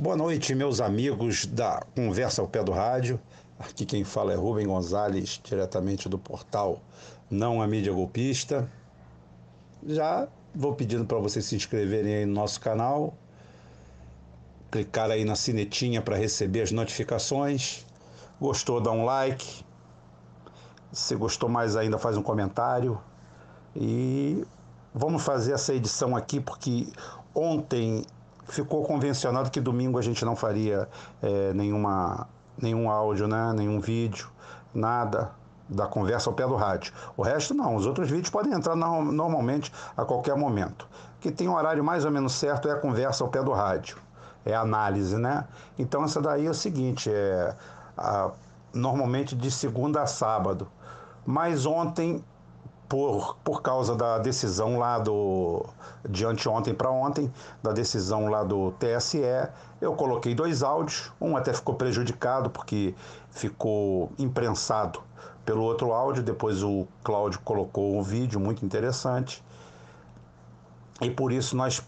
Boa noite, meus amigos da Conversa ao Pé do Rádio. Aqui quem fala é Rubem Gonzalez, diretamente do portal Não a Mídia Golpista. Já vou pedindo para vocês se inscreverem aí no nosso canal, clicar aí na sinetinha para receber as notificações. Gostou, dá um like. Se gostou mais ainda, faz um comentário. E vamos fazer essa edição aqui porque ontem ficou convencionado que domingo a gente não faria é, nenhuma, nenhum áudio, né? nenhum vídeo, nada da conversa ao pé do rádio. O resto não, os outros vídeos podem entrar no, normalmente a qualquer momento. Que tem um horário mais ou menos certo é a conversa ao pé do rádio, é a análise, né? Então essa daí é o seguinte, é a, normalmente de segunda a sábado. Mas ontem por, por causa da decisão lá do. de anteontem para ontem, da decisão lá do TSE, eu coloquei dois áudios. Um até ficou prejudicado porque ficou imprensado pelo outro áudio. Depois o Cláudio colocou um vídeo muito interessante. E por isso nós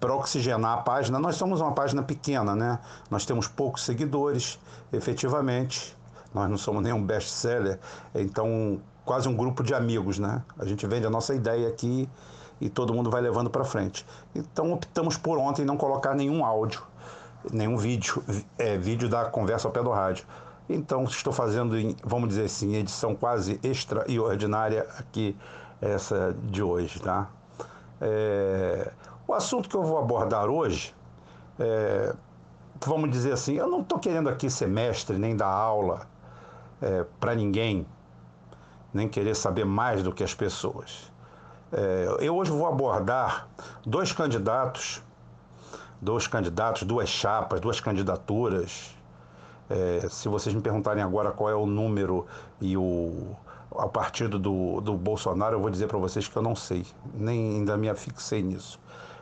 para oxigenar a página, nós somos uma página pequena, né? Nós temos poucos seguidores, efetivamente. Nós não somos nenhum best-seller, então quase um grupo de amigos, né? A gente vende a nossa ideia aqui e todo mundo vai levando para frente. Então optamos por ontem não colocar nenhum áudio, nenhum vídeo, é, vídeo da conversa ao pé do rádio. Então estou fazendo, em, vamos dizer assim, edição quase extra e ordinária aqui, essa de hoje, tá? É, o assunto que eu vou abordar hoje, é, vamos dizer assim, eu não estou querendo aqui ser mestre nem dar aula é, para ninguém, nem querer saber mais do que as pessoas. É, eu hoje vou abordar dois candidatos, dois candidatos, duas chapas, duas candidaturas. É, se vocês me perguntarem agora qual é o número e o a partido do, do Bolsonaro, eu vou dizer para vocês que eu não sei, nem ainda me afixei nisso.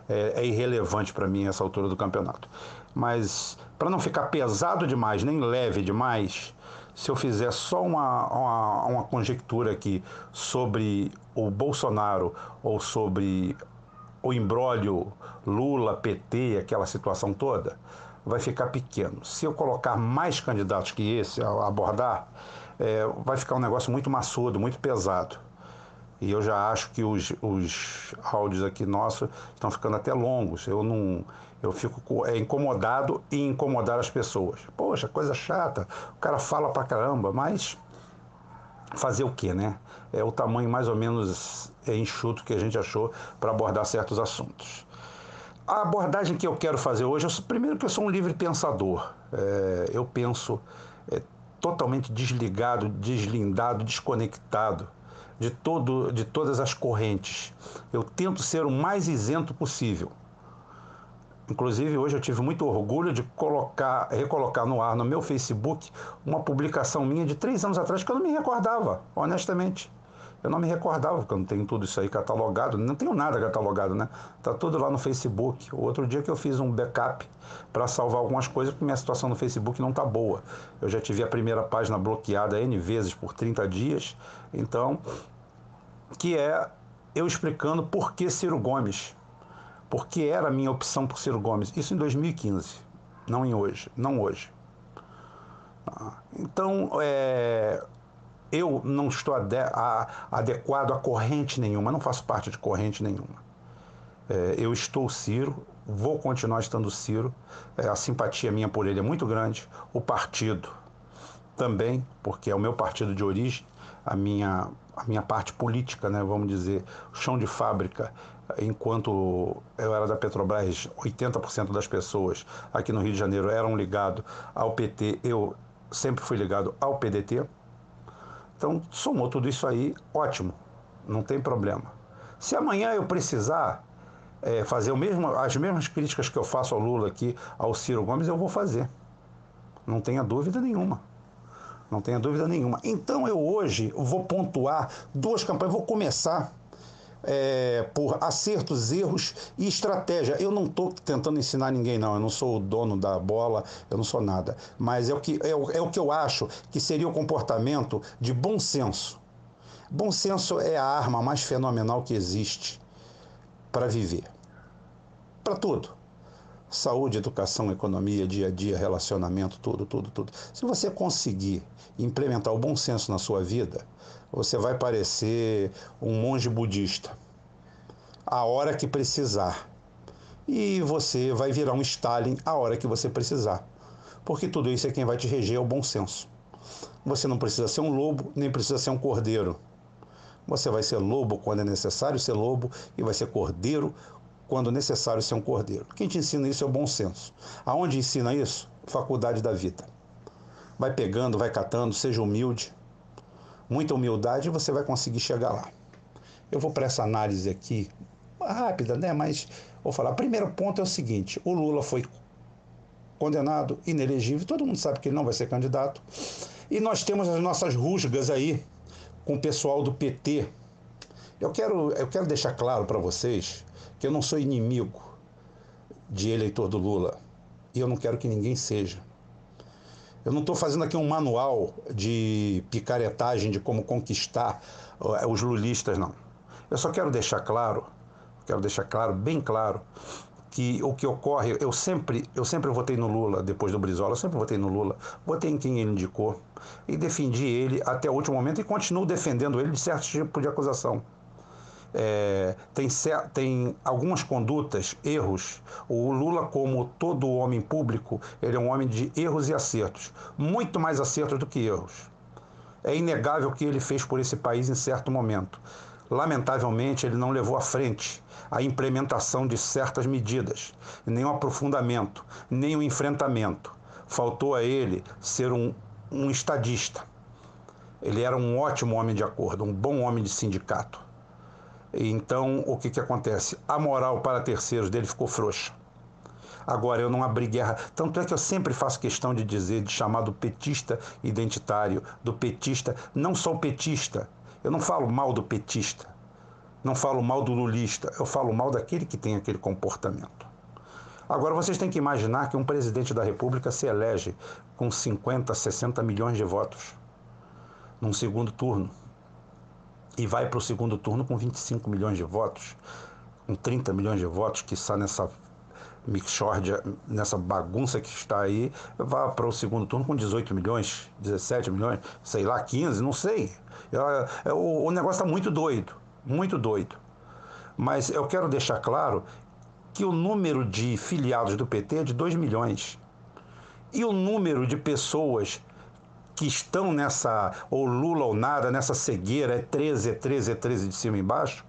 É, é irrelevante para mim essa altura do campeonato. Mas para não ficar pesado demais, nem leve demais, se eu fizer só uma, uma, uma conjectura aqui sobre o Bolsonaro ou sobre o embrólio Lula, PT, aquela situação toda, vai ficar pequeno. Se eu colocar mais candidatos que esse a abordar, é, vai ficar um negócio muito maçudo, muito pesado. E eu já acho que os, os áudios aqui nossos estão ficando até longos. Eu não, eu fico é, incomodado em incomodar as pessoas. Poxa, coisa chata, o cara fala pra caramba, mas fazer o quê, né? É o tamanho mais ou menos enxuto que a gente achou para abordar certos assuntos. A abordagem que eu quero fazer hoje, eu, primeiro que eu sou um livre pensador. É, eu penso é, totalmente desligado, deslindado, desconectado de, todo, de todas as correntes. Eu tento ser o mais isento possível. Inclusive, hoje eu tive muito orgulho de colocar, recolocar no ar no meu Facebook uma publicação minha de três anos atrás que eu não me recordava, honestamente. Eu não me recordava, porque eu não tenho tudo isso aí catalogado, não tenho nada catalogado, né? Tá tudo lá no Facebook. O outro dia que eu fiz um backup para salvar algumas coisas, porque minha situação no Facebook não tá boa. Eu já tive a primeira página bloqueada N vezes por 30 dias, então, que é eu explicando por que Ciro Gomes porque era a minha opção por Ciro Gomes. Isso em 2015, não em hoje, não hoje. Ah, então, é, eu não estou ade a, adequado a corrente nenhuma, não faço parte de corrente nenhuma. É, eu estou Ciro, vou continuar estando Ciro, é, a simpatia minha por ele é muito grande, o partido também, porque é o meu partido de origem, a minha, a minha parte política, né, vamos dizer, chão de fábrica enquanto eu era da Petrobras, 80% das pessoas aqui no Rio de Janeiro eram ligados ao PT, eu sempre fui ligado ao PDT. Então, somou tudo isso aí, ótimo, não tem problema. Se amanhã eu precisar é, fazer mesmo, as mesmas críticas que eu faço ao Lula aqui, ao Ciro Gomes, eu vou fazer. Não tenha dúvida nenhuma. Não tenha dúvida nenhuma. Então eu hoje vou pontuar duas campanhas, vou começar é, por acertos, erros e estratégia. Eu não estou tentando ensinar ninguém, não. Eu não sou o dono da bola, eu não sou nada. Mas é o que, é o, é o que eu acho que seria o comportamento de bom senso. Bom senso é a arma mais fenomenal que existe para viver. para tudo. Saúde, educação, economia, dia a dia, relacionamento, tudo, tudo, tudo. Se você conseguir implementar o bom senso na sua vida, você vai parecer um monge budista. A hora que precisar. E você vai virar um Stalin a hora que você precisar. Porque tudo isso é quem vai te reger é o bom senso. Você não precisa ser um lobo, nem precisa ser um cordeiro. Você vai ser lobo quando é necessário ser lobo e vai ser cordeiro quando necessário ser um cordeiro. Quem te ensina isso é o bom senso. Aonde ensina isso? Faculdade da vida. Vai pegando, vai catando, seja humilde. Muita humildade e você vai conseguir chegar lá. Eu vou para essa análise aqui, rápida, né? Mas vou falar. Primeiro ponto é o seguinte: o Lula foi condenado, inelegível, todo mundo sabe que ele não vai ser candidato. E nós temos as nossas rusgas aí com o pessoal do PT. Eu quero, eu quero deixar claro para vocês que eu não sou inimigo de eleitor do Lula e eu não quero que ninguém seja. Eu não estou fazendo aqui um manual de picaretagem de como conquistar eh, os lulistas, não. Eu só quero deixar claro, quero deixar claro, bem claro, que o que ocorre, eu sempre, eu sempre votei no Lula depois do Brizola, eu sempre votei no Lula, votei em quem ele indicou e defendi ele até o último momento e continuo defendendo ele de certo tipo de acusação é, tem, tem algumas condutas, erros. O Lula, como todo homem público, ele é um homem de erros e acertos, muito mais acertos do que erros. É inegável o que ele fez por esse país em certo momento. Lamentavelmente, ele não levou à frente a implementação de certas medidas, nem o aprofundamento, nem o enfrentamento. Faltou a ele ser um, um estadista. Ele era um ótimo homem de acordo, um bom homem de sindicato. Então, o que, que acontece? A moral para terceiros dele ficou frouxa. Agora, eu não abri guerra. Tanto é que eu sempre faço questão de dizer, de chamar do petista identitário, do petista, não só o petista. Eu não falo mal do petista, não falo mal do lulista, eu falo mal daquele que tem aquele comportamento. Agora, vocês têm que imaginar que um presidente da República se elege com 50, 60 milhões de votos num segundo turno e vai para o segundo turno com 25 milhões de votos, com 30 milhões de votos, que está nessa mixórdia, nessa bagunça que está aí, vai para o segundo turno com 18 milhões, 17 milhões, sei lá, 15, não sei. É, é, o, o negócio está muito doido, muito doido. Mas eu quero deixar claro que o número de filiados do PT é de 2 milhões. E o número de pessoas que estão nessa, ou Lula ou nada, nessa cegueira, é 13, é 13, é 13 de cima e embaixo,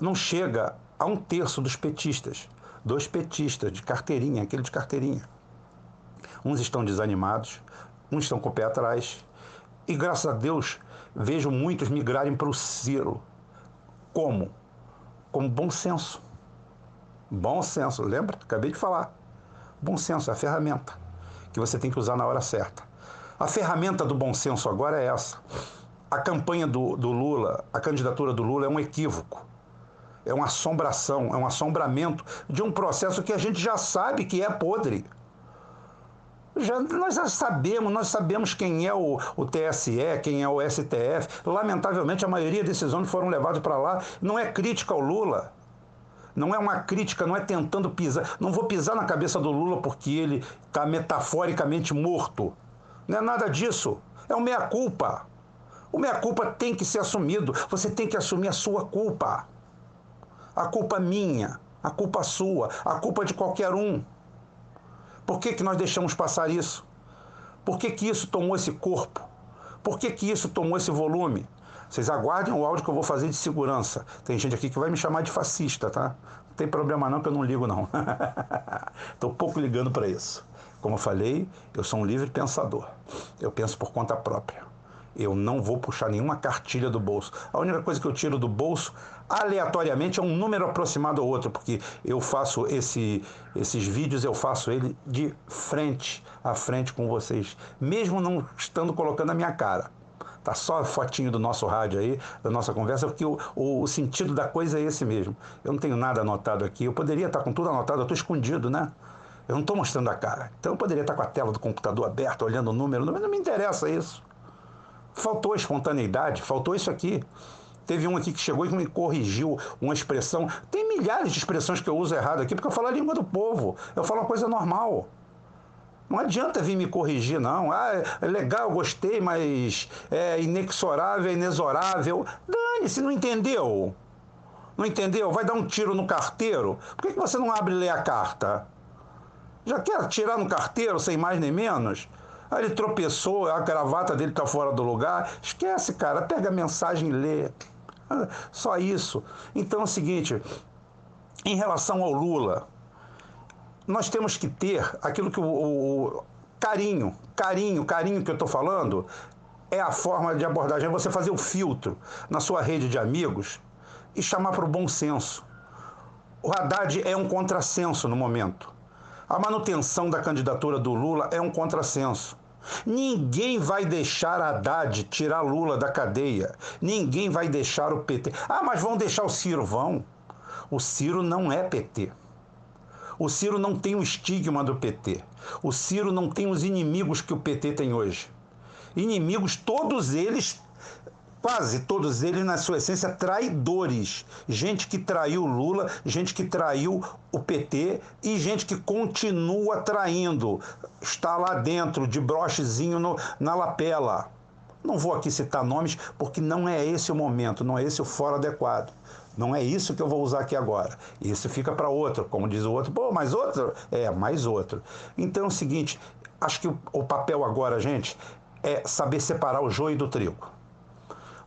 não chega a um terço dos petistas. Dois petistas de carteirinha, aquele de carteirinha. Uns estão desanimados, uns estão com o pé atrás. E graças a Deus, vejo muitos migrarem para o Ciro. Como? Como bom senso. Bom senso, lembra? Acabei de falar. Bom senso é a ferramenta que você tem que usar na hora certa. A ferramenta do bom senso agora é essa. A campanha do, do Lula, a candidatura do Lula é um equívoco. É uma assombração, é um assombramento de um processo que a gente já sabe que é podre. Já, nós já sabemos, nós sabemos quem é o, o TSE, quem é o STF. Lamentavelmente, a maioria desses homens foram levados para lá. Não é crítica ao Lula. Não é uma crítica, não é tentando pisar. Não vou pisar na cabeça do Lula porque ele está metaforicamente morto. Não é nada disso. É o meia-culpa. O meia-culpa tem que ser assumido. Você tem que assumir a sua culpa. A culpa minha, a culpa sua, a culpa de qualquer um. Por que, que nós deixamos passar isso? Por que, que isso tomou esse corpo? Por que, que isso tomou esse volume? Vocês aguardem o áudio que eu vou fazer de segurança. Tem gente aqui que vai me chamar de fascista, tá? Não tem problema não, que eu não ligo não. Estou pouco ligando para isso. Como eu falei, eu sou um livre pensador. Eu penso por conta própria. Eu não vou puxar nenhuma cartilha do bolso. A única coisa que eu tiro do bolso, aleatoriamente, é um número aproximado ao outro, porque eu faço esse, esses vídeos, eu faço ele de frente a frente com vocês, mesmo não estando colocando a minha cara. Tá só a fotinho do nosso rádio aí, da nossa conversa, porque o, o, o sentido da coisa é esse mesmo. Eu não tenho nada anotado aqui. Eu poderia estar com tudo anotado, eu estou escondido, né? Eu não estou mostrando a cara. Então eu poderia estar com a tela do computador aberta, olhando o número, mas não me interessa isso. Faltou espontaneidade, faltou isso aqui. Teve um aqui que chegou e me corrigiu uma expressão. Tem milhares de expressões que eu uso errado aqui, porque eu falo a língua do povo. Eu falo uma coisa normal. Não adianta vir me corrigir, não. Ah, é legal, gostei, mas é inexorável, é inexorável. Dane-se, não entendeu? Não entendeu? Vai dar um tiro no carteiro? Por que, que você não abre e lê a carta? Já quer atirar no carteiro, sem mais nem menos? Aí ele tropeçou, a gravata dele está fora do lugar. Esquece, cara, pega a mensagem e lê. Só isso. Então é o seguinte, em relação ao Lula, nós temos que ter aquilo que o, o carinho, carinho, carinho que eu estou falando, é a forma de abordagem, é você fazer o filtro na sua rede de amigos e chamar para o bom senso. O Haddad é um contrassenso no momento. A manutenção da candidatura do Lula é um contrassenso. Ninguém vai deixar Haddad tirar Lula da cadeia. Ninguém vai deixar o PT. Ah, mas vão deixar o Ciro? Vão. O Ciro não é PT. O Ciro não tem o estigma do PT. O Ciro não tem os inimigos que o PT tem hoje. Inimigos, todos eles, quase todos eles, na sua essência, traidores. Gente que traiu Lula, gente que traiu o PT e gente que continua traindo. Está lá dentro, de brochezinho no, na lapela. Não vou aqui citar nomes, porque não é esse o momento, não é esse o foro adequado. Não é isso que eu vou usar aqui agora. Isso fica para outro, como diz o outro. Pô, mais outro? É, mais outro. Então é o seguinte, acho que o, papel agora, gente, é saber separar o joio do trigo.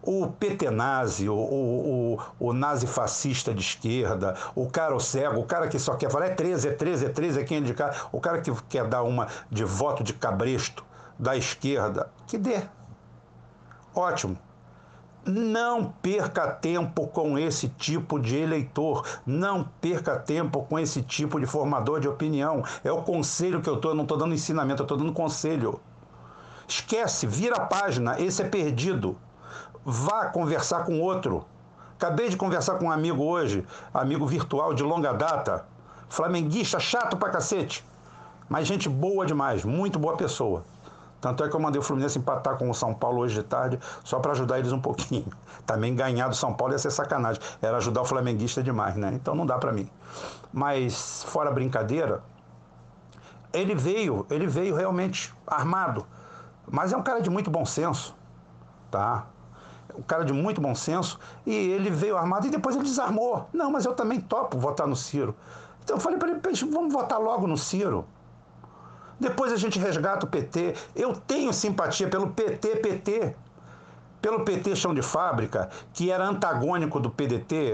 O PT nazi, o, o, o, o nazi fascista de esquerda, o cara o cego, o cara que só quer falar é 13, é 13, é 13, é quem indicar, o cara que quer dar uma de voto de cabresto da esquerda, que dê. Ótimo não perca tempo com esse tipo de eleitor, não perca tempo com esse tipo de formador de opinião. É o conselho que eu estou, não estou dando ensinamento, eu estou dando conselho. Esquece, vira a página, esse é perdido. Vá conversar com outro. Acabei de conversar com um amigo hoje, amigo virtual de longa data, flamenguista chato pra cacete, mas gente boa demais, muito boa pessoa. Tanto é que eu mandei o Fluminense empatar com o São Paulo hoje de tarde, só para ajudar eles um pouquinho. Também ganhar do São Paulo ia ser sacanagem. Era ajudar o flamenguista demais, né? Então não dá para mim. Mas, fora brincadeira, ele veio, ele veio realmente armado. Mas é um cara de muito bom senso, tá? Um cara de muito bom senso. E ele veio armado e depois ele desarmou. Não, mas eu também topo votar no Ciro. Então eu falei para ele, vamos votar logo no Ciro. Depois a gente resgata o PT. Eu tenho simpatia pelo PT, PT. Pelo PT chão de fábrica, que era antagônico do PDT.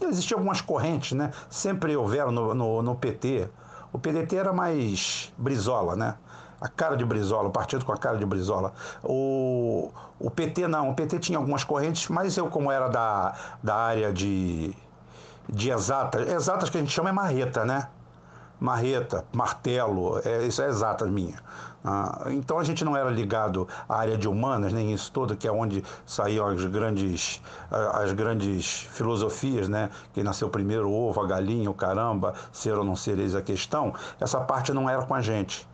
Existiam algumas correntes, né? Sempre houveram no, no, no PT. O PDT era mais brisola, né? A cara de Brizola, o partido com a cara de Brizola. O, o PT não, o PT tinha algumas correntes, mas eu, como era da, da área de, de exatas, exatas que a gente chama é marreta, né? marreta, martelo, é, isso é exata minha. Ah, então a gente não era ligado à área de humanas, nem isso tudo, que é onde saíam as grandes, as grandes filosofias, né? Quem nasceu primeiro, o ovo, a galinha, o caramba, ser ou não ser, eis a questão. Essa parte não era com a gente.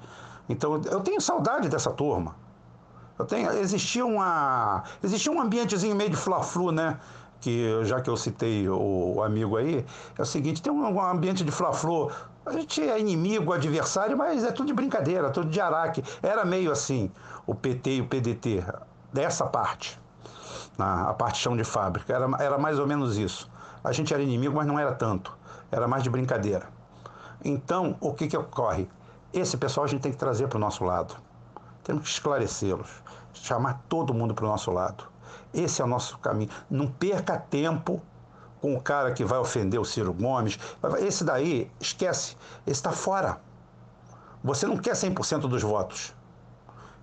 Então eu tenho saudade dessa turma. Eu tenho, existia, uma, existia um ambientezinho meio de fla-flu, né? que já que eu citei o, o, amigo aí, é o seguinte, tem um, um ambiente de fla-flu, a gente é inimigo, adversário, mas é tudo de brincadeira, tudo de araque. Era meio assim, o PT e o PDT, dessa parte, na, a parte chão de fábrica, era, era mais ou menos isso. A gente era inimigo, mas não era tanto, era mais de brincadeira. Então, o que, que ocorre? Esse pessoal a gente tem que trazer para o nosso lado. Temos que esclarecê-los, chamar todo mundo para o nosso lado. Esse é o nosso caminho. Não perca tempo com o cara que vai ofender o Ciro Gomes. Esse daí, esquece, esse está fora. Você não quer 100% dos votos.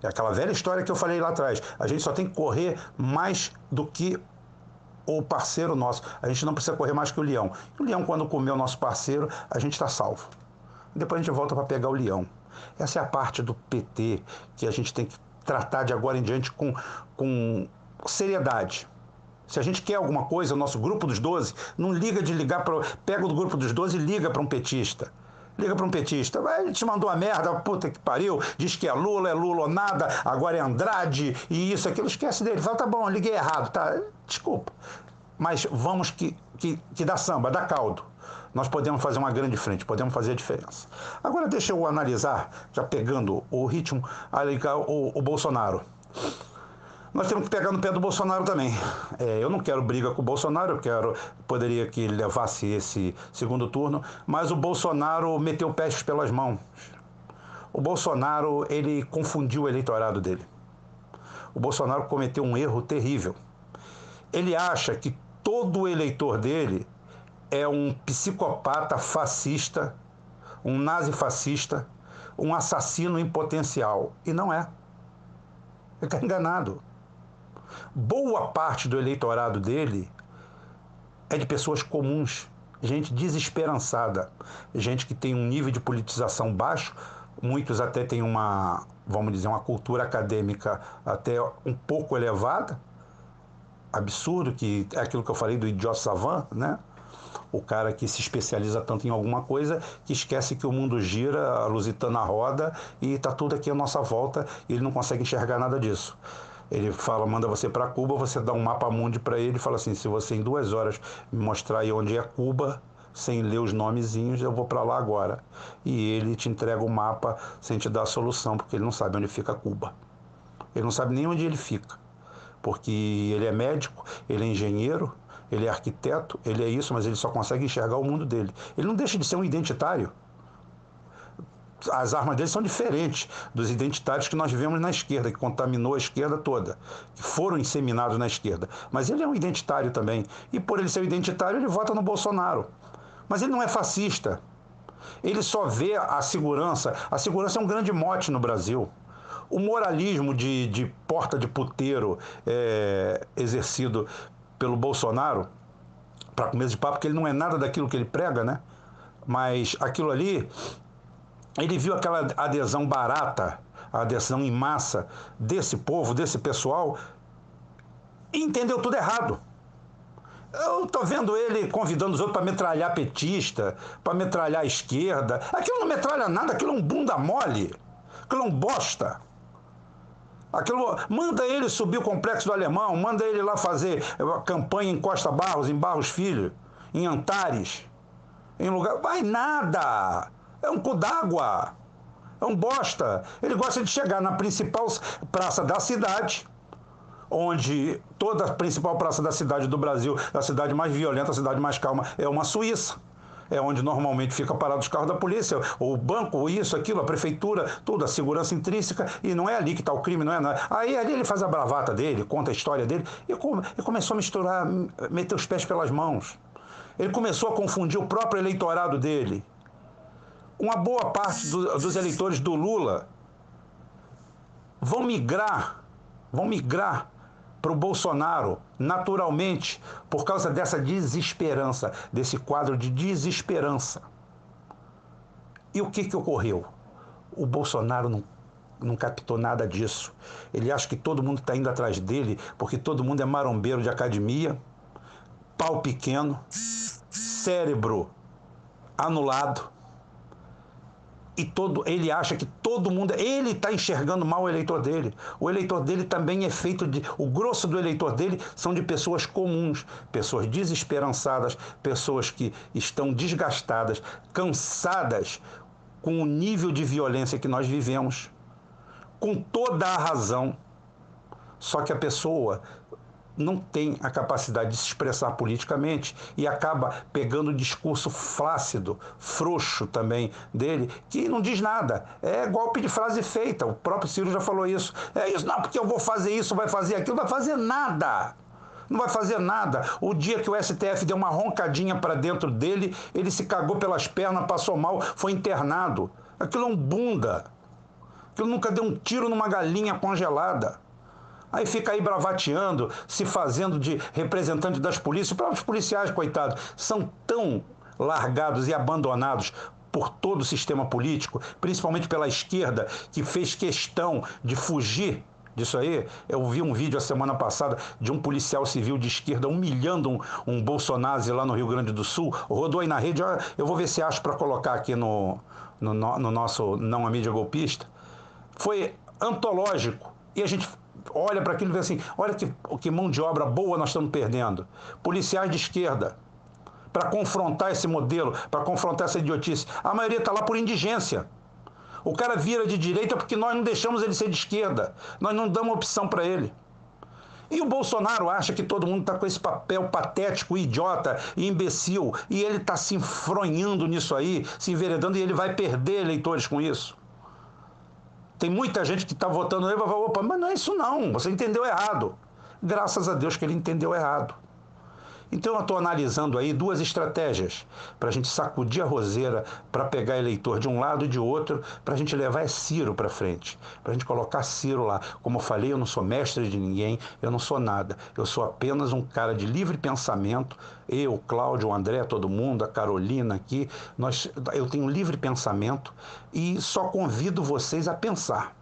É aquela velha história que eu falei lá atrás. A gente só tem que correr mais do que o parceiro nosso. A gente não precisa correr mais que o leão. O leão, quando comer o nosso parceiro, a gente está salvo. Depois a gente volta para pegar o leão. Essa é a parte do PT que a gente tem que tratar de agora em diante com, com seriedade. Se a gente quer alguma coisa, o nosso grupo dos 12, não liga de ligar para. Pega o grupo dos 12 e liga para um petista. Liga para um petista. Ele te mandou a merda, puta que pariu, diz que é Lula, é Lula ou nada, agora é Andrade e isso, aquilo. Esquece dele. Fala, tá bom, liguei errado, tá? Desculpa. mas vamos que, que, que dá samba, dá caldo. Nós podemos fazer uma grande frente, podemos fazer a diferença. Agora deixa eu analisar, já pegando o ritmo, o, o Bolsonaro. Nós temos que pegar no pé do Bolsonaro também. É, eu não quero briga com o Bolsonaro, eu quero poderia que ele levasse esse segundo turno, mas o Bolsonaro meteu pés pelas mãos. O Bolsonaro ele confundiu o eleitorado dele. O Bolsonaro cometeu um erro terrível. Ele acha que todo eleitor dele é um psicopata fascista, um nazifascista, um assassino em potencial. E não é. Ele está enganado. Boa parte do eleitorado dele é de pessoas comuns, gente desesperançada, gente que tem um nível de politização baixo, muitos até têm uma, vamos dizer, uma cultura acadêmica até um pouco elevada, absurdo, que é aquilo que eu falei do idiota savant, né? O cara que se especializa tanto em alguma coisa que esquece que o mundo gira, a lusitana roda e está tudo aqui à nossa volta e ele não consegue enxergar nada disso. Ele fala, manda você para Cuba, você dá um mapa mundi para ele e fala assim: se você em duas horas me mostrar aí onde é Cuba, sem ler os nomezinhos, eu vou para lá agora. E ele te entrega o mapa sem te dar a solução, porque ele não sabe onde fica Cuba. Ele não sabe nem onde ele fica porque ele é médico, ele é engenheiro, ele é arquiteto, ele é isso, mas ele só consegue enxergar o mundo dele. Ele não deixa de ser um identitário. As armas dele são diferentes dos identitários que nós vemos na esquerda, que contaminou a esquerda toda, que foram inseminados na esquerda. Mas ele é um identitário também. E por ele ser um identitário, ele vota no Bolsonaro. Mas ele não é fascista. Ele só vê a segurança. A segurança é um grande mote no Brasil. O moralismo de, de porta de puteiro é, exercido pelo Bolsonaro, para começo de papo, porque ele não é nada daquilo que ele prega, né? Mas aquilo ali, ele viu aquela adesão barata, a adesão em massa desse povo, desse pessoal, e entendeu tudo errado. Eu tô vendo ele convidando os outros para metralhar petista, para metralhar esquerda. Aquilo não metralha nada, aquilo é um bunda mole, aquilo é um bosta. Aquilo, manda ele subir o complexo do alemão, manda ele lá fazer campanha em Costa Barros, em Barros Filho, em Antares, em lugar. Vai nada! É um cu d'água. É um bosta. Ele gosta de chegar na principal praça da cidade, onde toda a principal praça da cidade do Brasil, a cidade mais violenta, a cidade mais calma, é uma Suíça é onde normalmente fica parado os carros da polícia, o banco, isso, aquilo, a prefeitura, tudo, a segurança intrínseca, e não é ali que está o crime, não é nada. Aí ali ele faz a bravata dele, conta a história dele, e, come, e começou a misturar, meter os pés pelas mãos. Ele começou a confundir o próprio eleitorado dele. Uma boa parte do, dos eleitores do Lula vão migrar, vão migrar para o Bolsonaro, naturalmente, por causa dessa desesperança, desse quadro de desesperança. E o que, que ocorreu? O Bolsonaro não, não captou nada disso. Ele acha que todo mundo está indo atrás dele, porque todo mundo é marombeiro de academia, pau pequeno, cérebro anulado e todo ele acha que todo mundo ele está enxergando mal o eleitor dele. O eleitor dele também é feito de o grosso do eleitor dele são de pessoas comuns, pessoas desesperançadas, pessoas que estão desgastadas, cansadas com o nível de violência que nós vivemos, com toda a razão. Só que a pessoa não tem a capacidade de se expressar politicamente e acaba pegando o discurso flácido, frouxo também dele, que não diz nada. É golpe de frase feita. O próprio Ciro já falou isso. É isso, não, porque eu vou fazer isso, vai fazer aquilo, não vai fazer nada. Não vai fazer nada. O dia que o STF deu uma roncadinha para dentro dele, ele se cagou pelas pernas, passou mal, foi internado. Aquilo é um bunda. Aquilo nunca deu um tiro numa galinha congelada. Aí fica aí bravateando, se fazendo de representante das polícias. Os próprios policiais, coitados, são tão largados e abandonados por todo o sistema político, principalmente pela esquerda, que fez questão de fugir disso aí. Eu vi um vídeo a semana passada de um policial civil de esquerda humilhando um, um Bolsonaro lá no Rio Grande do Sul. Rodou aí na rede, eu vou ver se acho para colocar aqui no, no, no nosso Não a Mídia Golpista. Foi antológico. E a gente olha para aquilo e vê assim: olha que, que mão de obra boa nós estamos perdendo. Policiais de esquerda, para confrontar esse modelo, para confrontar essa idiotice. A maioria está lá por indigência. O cara vira de direita porque nós não deixamos ele ser de esquerda. Nós não damos opção para ele. E o Bolsonaro acha que todo mundo está com esse papel patético, idiota e imbecil, e ele está se enfronhando nisso aí, se enveredando, e ele vai perder eleitores com isso. Tem muita gente que está votando nele e vai falar, opa, mas não é isso não, você entendeu errado. Graças a Deus que ele entendeu errado. Então eu estou analisando aí duas estratégias para a gente sacudir a roseira, para pegar eleitor de um lado e de outro, para a gente levar esse Ciro para frente, para a gente colocar Ciro lá. Como eu falei, eu não sou mestre de ninguém, eu não sou nada, eu sou apenas um cara de livre pensamento. Eu, Cláudio, o André, todo mundo, a Carolina aqui, nós, eu tenho livre pensamento e só convido vocês a pensar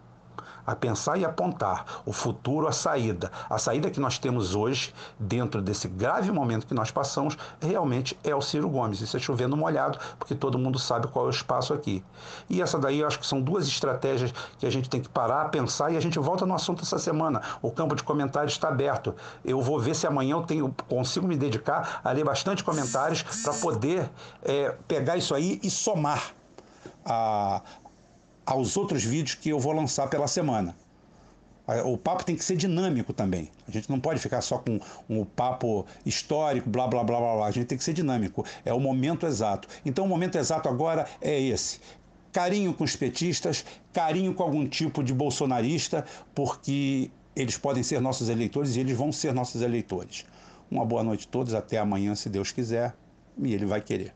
a pensar e apontar o futuro, a saída. A saída que nós temos hoje, dentro desse grave momento que nós passamos, realmente é o Ciro Gomes. Isso é chovendo molhado, porque todo mundo sabe qual é o espaço aqui. E essa daí eu acho que são duas estratégias que a gente tem que parar, pensar e a gente volta no assunto essa semana. O campo de comentários está aberto. Eu vou ver se amanhã eu tenho, consigo me dedicar a ler bastante comentários para poder é, pegar isso aí e somar a, aos outros vídeos que eu vou lançar pela semana. O papo tem que ser dinâmico também. A gente não pode ficar só com um papo histórico, blá, blá, blá, blá, blá. A gente tem que ser dinâmico. É o momento exato. Então, o momento exato agora é esse. Carinho com os petistas, carinho com algum tipo de bolsonarista, porque eles podem ser nossos eleitores e eles vão ser nossos eleitores. Uma boa noite a todos, até amanhã, se Deus quiser, e Ele vai querer.